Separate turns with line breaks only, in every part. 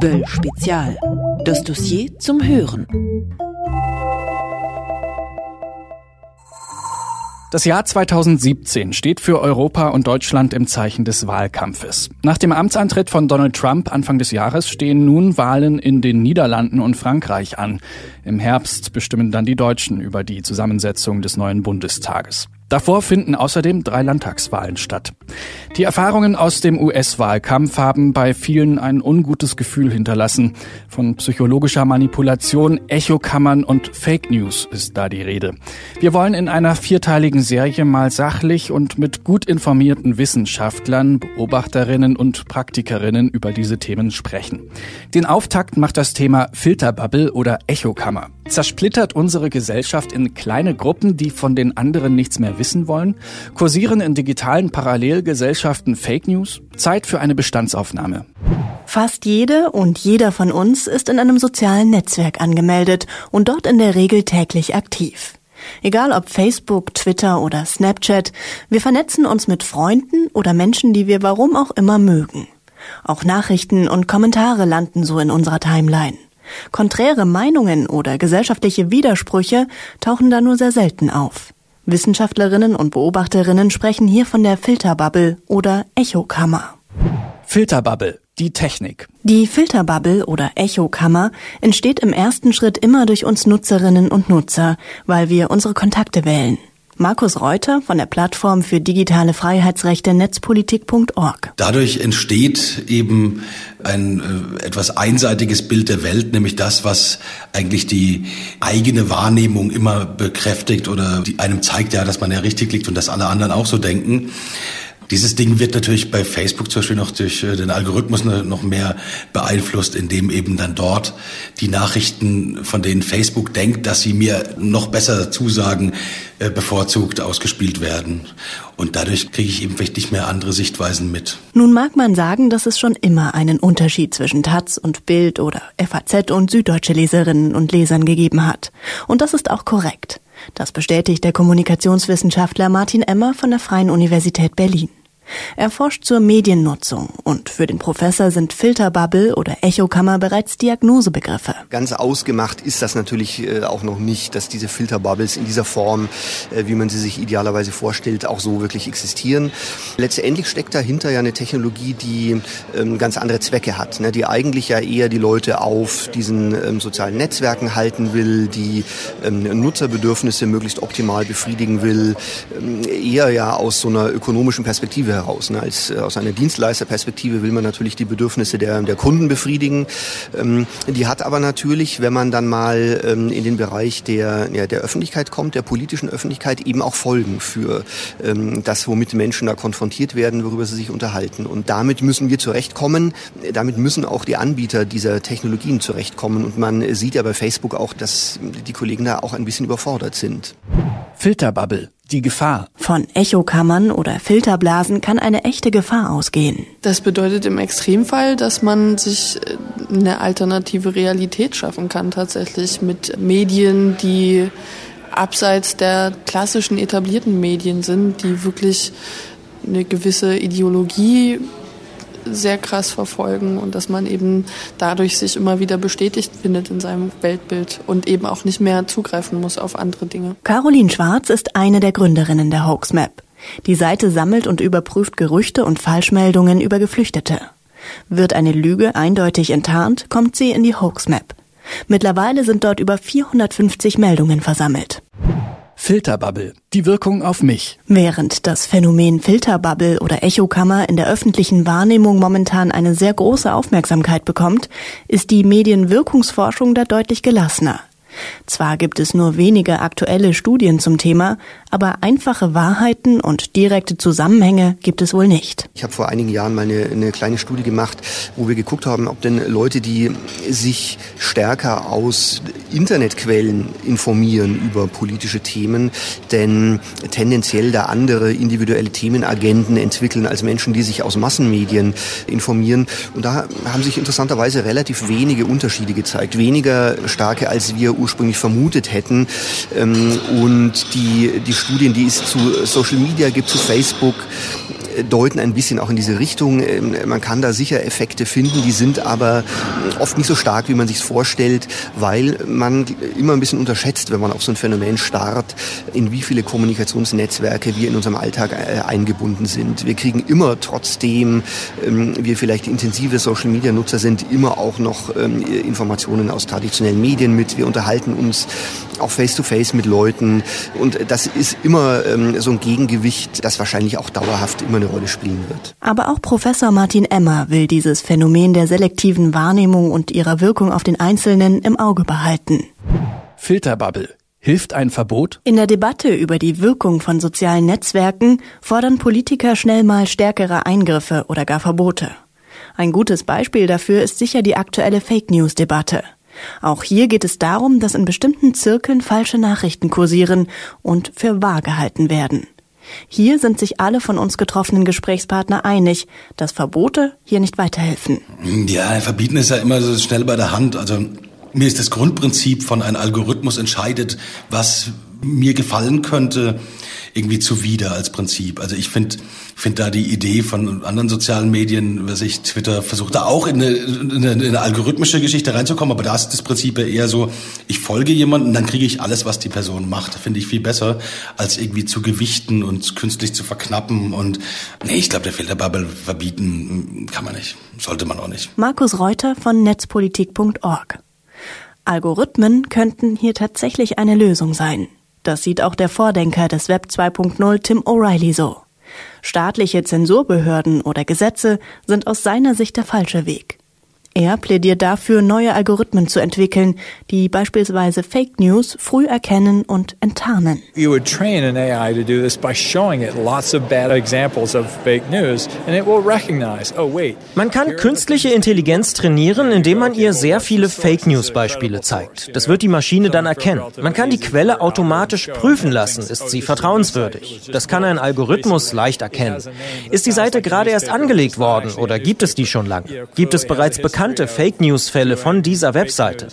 Böll Spezial. Das Dossier zum Hören.
Das Jahr 2017 steht für Europa und Deutschland im Zeichen des Wahlkampfes. Nach dem Amtsantritt von Donald Trump Anfang des Jahres stehen nun Wahlen in den Niederlanden und Frankreich an. Im Herbst bestimmen dann die Deutschen über die Zusammensetzung des neuen Bundestages. Davor finden außerdem drei Landtagswahlen statt. Die Erfahrungen aus dem US-Wahlkampf haben bei vielen ein ungutes Gefühl hinterlassen. Von psychologischer Manipulation, Echokammern und Fake News ist da die Rede. Wir wollen in einer vierteiligen Serie mal sachlich und mit gut informierten Wissenschaftlern, Beobachterinnen und Praktikerinnen über diese Themen sprechen. Den Auftakt macht das Thema Filterbubble oder Echokammer. Zersplittert unsere Gesellschaft in kleine Gruppen, die von den anderen nichts mehr wissen wollen? Kursieren in digitalen Parallelgesellschaften Fake News? Zeit für eine Bestandsaufnahme.
Fast jede und jeder von uns ist in einem sozialen Netzwerk angemeldet und dort in der Regel täglich aktiv. Egal ob Facebook, Twitter oder Snapchat, wir vernetzen uns mit Freunden oder Menschen, die wir warum auch immer mögen. Auch Nachrichten und Kommentare landen so in unserer Timeline. Konträre Meinungen oder gesellschaftliche Widersprüche tauchen da nur sehr selten auf. Wissenschaftlerinnen und Beobachterinnen sprechen hier von der Filterbubble oder Echokammer.
Filterbubble, die Technik.
Die Filterbubble oder Echokammer entsteht im ersten Schritt immer durch uns Nutzerinnen und Nutzer, weil wir unsere Kontakte wählen. Markus Reuter von der Plattform für digitale Freiheitsrechte netzpolitik.org.
Dadurch entsteht eben ein äh, etwas einseitiges Bild der Welt, nämlich das, was eigentlich die eigene Wahrnehmung immer bekräftigt oder einem zeigt, ja, dass man ja richtig liegt und dass alle anderen auch so denken. Dieses Ding wird natürlich bei Facebook zum Beispiel noch durch äh, den Algorithmus noch mehr beeinflusst, indem eben dann dort die Nachrichten, von denen Facebook denkt, dass sie mir noch besser zusagen, bevorzugt ausgespielt werden. Und dadurch kriege ich eben nicht mehr andere Sichtweisen mit.
Nun mag man sagen, dass es schon immer einen Unterschied zwischen Taz und Bild oder FAZ und süddeutsche Leserinnen und Lesern gegeben hat. Und das ist auch korrekt. Das bestätigt der Kommunikationswissenschaftler Martin Emmer von der Freien Universität Berlin. Er forscht zur Mediennutzung und für den Professor sind Filterbubble oder Echokammer bereits Diagnosebegriffe.
Ganz ausgemacht ist das natürlich äh, auch noch nicht, dass diese Filterbubbles in dieser Form, äh, wie man sie sich idealerweise vorstellt, auch so wirklich existieren. Letztendlich steckt dahinter ja eine Technologie, die ähm, ganz andere Zwecke hat, ne, die eigentlich ja eher die Leute auf diesen ähm, sozialen Netzwerken halten will, die ähm, Nutzerbedürfnisse möglichst optimal befriedigen will, eher ja aus so einer ökonomischen Perspektive heraus. Ne? Als, äh, aus einer Dienstleisterperspektive will man natürlich die Bedürfnisse der, der Kunden befriedigen. Ähm, die hat aber natürlich, wenn man dann mal ähm, in den Bereich der, ja, der Öffentlichkeit kommt, der politischen Öffentlichkeit, eben auch Folgen für ähm, das, womit Menschen da konfrontiert werden, worüber sie sich unterhalten. Und damit müssen wir zurechtkommen. Damit müssen auch die Anbieter dieser Technologien zurechtkommen. Und man sieht ja bei Facebook auch, dass die Kollegen da auch ein bisschen überfordert sind.
Filterbubble die Gefahr.
Von Echokammern oder Filterblasen kann eine echte Gefahr ausgehen.
Das bedeutet im Extremfall, dass man sich äh, eine alternative Realität schaffen kann, tatsächlich mit Medien, die abseits der klassischen etablierten Medien sind, die wirklich eine gewisse Ideologie sehr krass verfolgen und dass man eben dadurch sich immer wieder bestätigt findet in seinem Weltbild und eben auch nicht mehr zugreifen muss auf andere Dinge.
Caroline Schwarz ist eine der Gründerinnen der Hoaxmap. Die Seite sammelt und überprüft Gerüchte und Falschmeldungen über Geflüchtete. Wird eine Lüge eindeutig enttarnt, kommt sie in die Hoaxmap. Mittlerweile sind dort über 450 Meldungen versammelt.
Filterbubble, die Wirkung auf mich.
Während das Phänomen Filterbubble oder Echokammer in der öffentlichen Wahrnehmung momentan eine sehr große Aufmerksamkeit bekommt, ist die Medienwirkungsforschung da deutlich gelassener. Zwar gibt es nur wenige aktuelle Studien zum Thema, aber einfache Wahrheiten und direkte Zusammenhänge gibt es wohl nicht.
Ich habe vor einigen Jahren mal eine, eine, kleine Studie gemacht, wo wir geguckt haben, ob denn Leute, die sich stärker aus Internetquellen informieren über politische Themen, denn tendenziell da andere individuelle Themenagenten entwickeln als Menschen, die sich aus Massenmedien informieren. Und da haben sich interessanterweise relativ wenige Unterschiede gezeigt, weniger starke, als wir ursprünglich vermutet hätten. Ähm, und die, die Studien, die es zu Social Media gibt, zu Facebook, deuten ein bisschen auch in diese Richtung. Ähm, man kann da sicher Effekte finden, die sind aber oft nicht so stark, wie man sich vorstellt, weil man immer ein bisschen unterschätzt, wenn man auf so ein Phänomen starrt, in wie viele Kommunikationsnetzwerke wir in unserem Alltag äh, eingebunden sind. Wir kriegen immer trotzdem, ähm, wir vielleicht intensive Social-Media-Nutzer sind, immer auch noch ähm, Informationen aus traditionellen Medien mit. Wir unterhalten uns auch face-to-face -face mit Leuten und das ist immer so ein Gegengewicht, das wahrscheinlich auch dauerhaft immer eine Rolle spielen wird.
Aber auch Professor Martin Emmer will dieses Phänomen der selektiven Wahrnehmung und ihrer Wirkung auf den Einzelnen im Auge behalten.
Filterbubble. Hilft ein Verbot?
In der Debatte über die Wirkung von sozialen Netzwerken fordern Politiker schnell mal stärkere Eingriffe oder gar Verbote. Ein gutes Beispiel dafür ist sicher die aktuelle Fake News Debatte. Auch hier geht es darum, dass in bestimmten Zirkeln falsche Nachrichten kursieren und für wahr gehalten werden. Hier sind sich alle von uns getroffenen Gesprächspartner einig, dass Verbote hier nicht weiterhelfen.
Ja, verbieten ist ja immer so schnell bei der Hand. Also mir ist das Grundprinzip von einem Algorithmus entscheidet, was mir gefallen könnte, irgendwie zuwider als Prinzip. Also ich finde finde da die Idee von anderen sozialen Medien, was ich Twitter versucht da auch in eine, in, eine, in eine algorithmische Geschichte reinzukommen, aber da ist das Prinzip eher so, ich folge jemandem, dann kriege ich alles, was die Person macht. Finde ich viel besser, als irgendwie zu gewichten und künstlich zu verknappen und nee, ich glaube, der Filterbubble verbieten kann man nicht, sollte man auch nicht.
Markus Reuter von netzpolitik.org. Algorithmen könnten hier tatsächlich eine Lösung sein. Das sieht auch der Vordenker des Web 2.0 Tim O'Reilly so. Staatliche Zensurbehörden oder Gesetze sind aus seiner Sicht der falsche Weg. Er plädiert dafür, neue Algorithmen zu entwickeln, die beispielsweise Fake News früh erkennen und enttarnen.
You would train an AI to do this by showing it lots of bad examples of fake news and it will recognize, oh wait.
Man kann künstliche Intelligenz trainieren, indem man ihr sehr viele Fake News Beispiele zeigt. Das wird die Maschine dann erkennen. Man kann die Quelle automatisch prüfen lassen, ist sie vertrauenswürdig. Das kann ein Algorithmus leicht erkennen. Ist die Seite gerade erst angelegt worden oder gibt es die schon lange? Gibt es bereits bekannte bekannte Fake News-Fälle von dieser Webseite.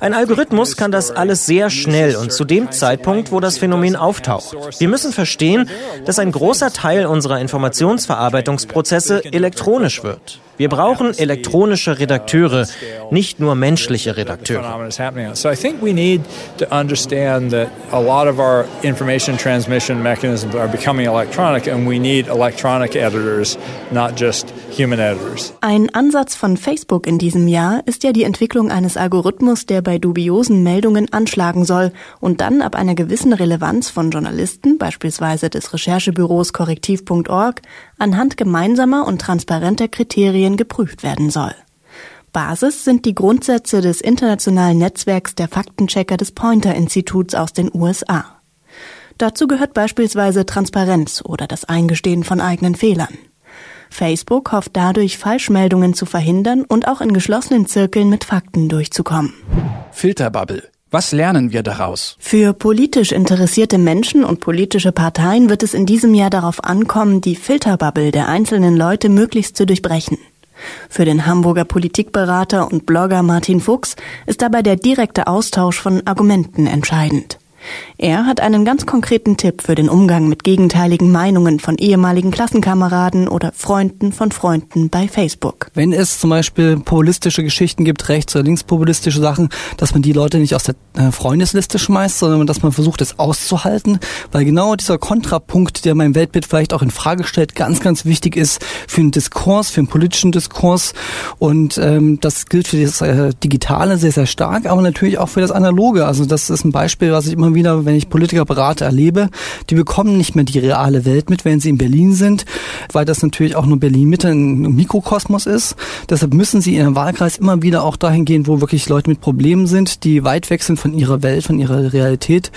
Ein Algorithmus kann das alles sehr schnell und zu dem Zeitpunkt, wo das Phänomen auftaucht. Wir müssen verstehen, dass ein großer Teil unserer Informationsverarbeitungsprozesse elektronisch wird. Wir brauchen elektronische Redakteure, nicht nur menschliche Redakteure.
So I think we need to understand that a lot of our information transmission mechanisms are becoming electronic and we need electronic editors, not just human editors.
Ein Ansatz von Facebook in diesem Jahr ist ja die Entwicklung eines Algorithmus, der bei dubiosen Meldungen anschlagen soll und dann ab einer gewissen Relevanz von Journalisten, beispielsweise des Recherchebüros korrektiv.org, anhand gemeinsamer und transparenter Kriterien geprüft werden soll. Basis sind die Grundsätze des internationalen Netzwerks der Faktenchecker des Pointer-Instituts aus den USA. Dazu gehört beispielsweise Transparenz oder das Eingestehen von eigenen Fehlern. Facebook hofft dadurch, Falschmeldungen zu verhindern und auch in geschlossenen Zirkeln mit Fakten durchzukommen.
Filterbubble. Was lernen wir daraus?
Für politisch interessierte Menschen und politische Parteien wird es in diesem Jahr darauf ankommen, die Filterbubble der einzelnen Leute möglichst zu durchbrechen. Für den Hamburger Politikberater und Blogger Martin Fuchs ist dabei der direkte Austausch von Argumenten entscheidend. Er hat einen ganz konkreten Tipp für den Umgang mit gegenteiligen Meinungen von ehemaligen Klassenkameraden oder Freunden von Freunden bei Facebook.
Wenn es zum Beispiel populistische Geschichten gibt, rechts- oder linkspopulistische Sachen, dass man die Leute nicht aus der äh, Freundesliste schmeißt, sondern dass man versucht, es auszuhalten, weil genau dieser Kontrapunkt, der mein Weltbild vielleicht auch in Frage stellt, ganz, ganz wichtig ist für einen Diskurs, für einen politischen Diskurs und ähm, das gilt für das äh, Digitale sehr, sehr stark, aber natürlich auch für das Analoge. Also das ist ein Beispiel, was ich immer wieder, wenn ich Politiker berate, erlebe, die bekommen nicht mehr die reale Welt mit, wenn sie in Berlin sind, weil das natürlich auch nur Berlin Mitte ein Mikrokosmos ist. Deshalb müssen sie in ihrem Wahlkreis immer wieder auch dahin gehen, wo wirklich Leute mit Problemen sind, die weit weg sind von ihrer Welt, von ihrer Realität.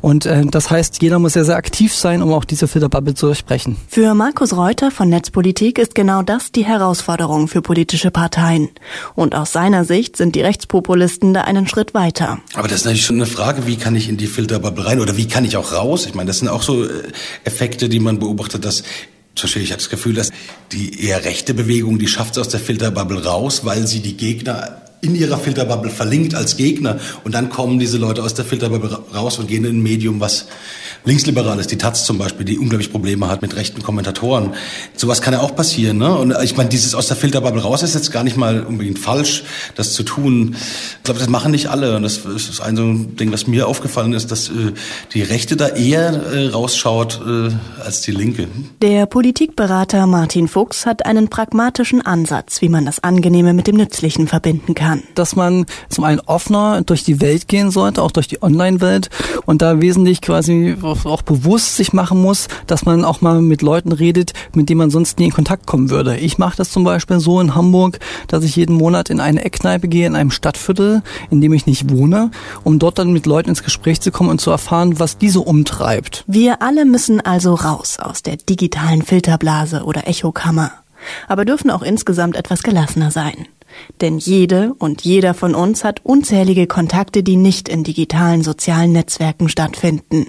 Und äh, das heißt, jeder muss sehr, sehr aktiv sein, um auch diese Filterbubble zu durchbrechen.
Für Markus Reuter von Netzpolitik ist genau das die Herausforderung für politische Parteien. Und aus seiner Sicht sind die Rechtspopulisten da einen Schritt weiter.
Aber das ist natürlich schon eine Frage, wie kann ich in die Filterbubble rein oder wie kann ich auch raus? Ich meine, das sind auch so äh, Effekte, die man beobachtet, dass zum Beispiel, ich habe das Gefühl, dass die eher rechte Bewegung, die schafft es aus der Filterbubble raus, weil sie die Gegner in ihrer Filterbubble verlinkt als Gegner und dann kommen diese Leute aus der Filterbubble raus und gehen in ein Medium, was linksliberal ist, die Taz zum Beispiel, die unglaublich Probleme hat mit rechten Kommentatoren. Sowas kann ja auch passieren. Ne? Und ich meine, dieses aus der Filterbubble raus ist jetzt gar nicht mal unbedingt falsch, das zu tun. Ich glaube, das machen nicht alle. Und das ist ein so ein Ding, was mir aufgefallen ist, dass äh, die Rechte da eher äh, rausschaut äh, als die Linke.
Der Politikberater Martin Fuchs hat einen pragmatischen Ansatz, wie man das Angenehme mit dem Nützlichen verbinden kann.
Dass man zum einen offener durch die Welt gehen sollte, auch durch die Online-Welt und da wesentlich quasi auch bewusst sich machen muss, dass man auch mal mit Leuten redet, mit denen man sonst nie in Kontakt kommen würde. Ich mache das zum Beispiel so in Hamburg, dass ich jeden Monat in eine Eckkneipe gehe, in einem Stadtviertel, in dem ich nicht wohne, um dort dann mit Leuten ins Gespräch zu kommen und zu erfahren, was diese umtreibt.
Wir alle müssen also raus aus der digitalen Filterblase oder Echokammer, aber dürfen auch insgesamt etwas gelassener sein. Denn jede und jeder von uns hat unzählige Kontakte, die nicht in digitalen sozialen Netzwerken stattfinden.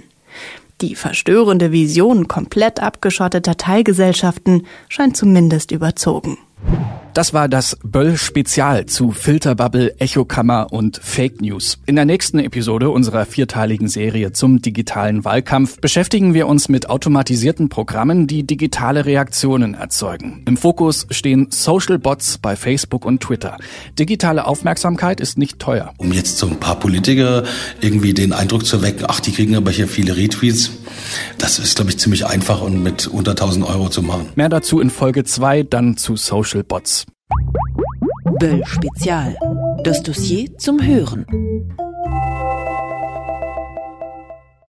Die verstörende Vision komplett abgeschotteter Teilgesellschaften scheint zumindest überzogen.
Das war das Böll-Spezial zu Filterbubble, Echokammer und Fake News. In der nächsten Episode unserer vierteiligen Serie zum digitalen Wahlkampf beschäftigen wir uns mit automatisierten Programmen, die digitale Reaktionen erzeugen. Im Fokus stehen Social Bots bei Facebook und Twitter. Digitale Aufmerksamkeit ist nicht teuer.
Um jetzt so ein paar Politiker irgendwie den Eindruck zu wecken, ach, die kriegen aber hier viele Retweets, das ist, glaube ich, ziemlich einfach und mit unter 1000 Euro zu machen.
Mehr dazu in Folge 2, dann zu Social Bots.
Böll Spezial. Das Dossier zum Hören.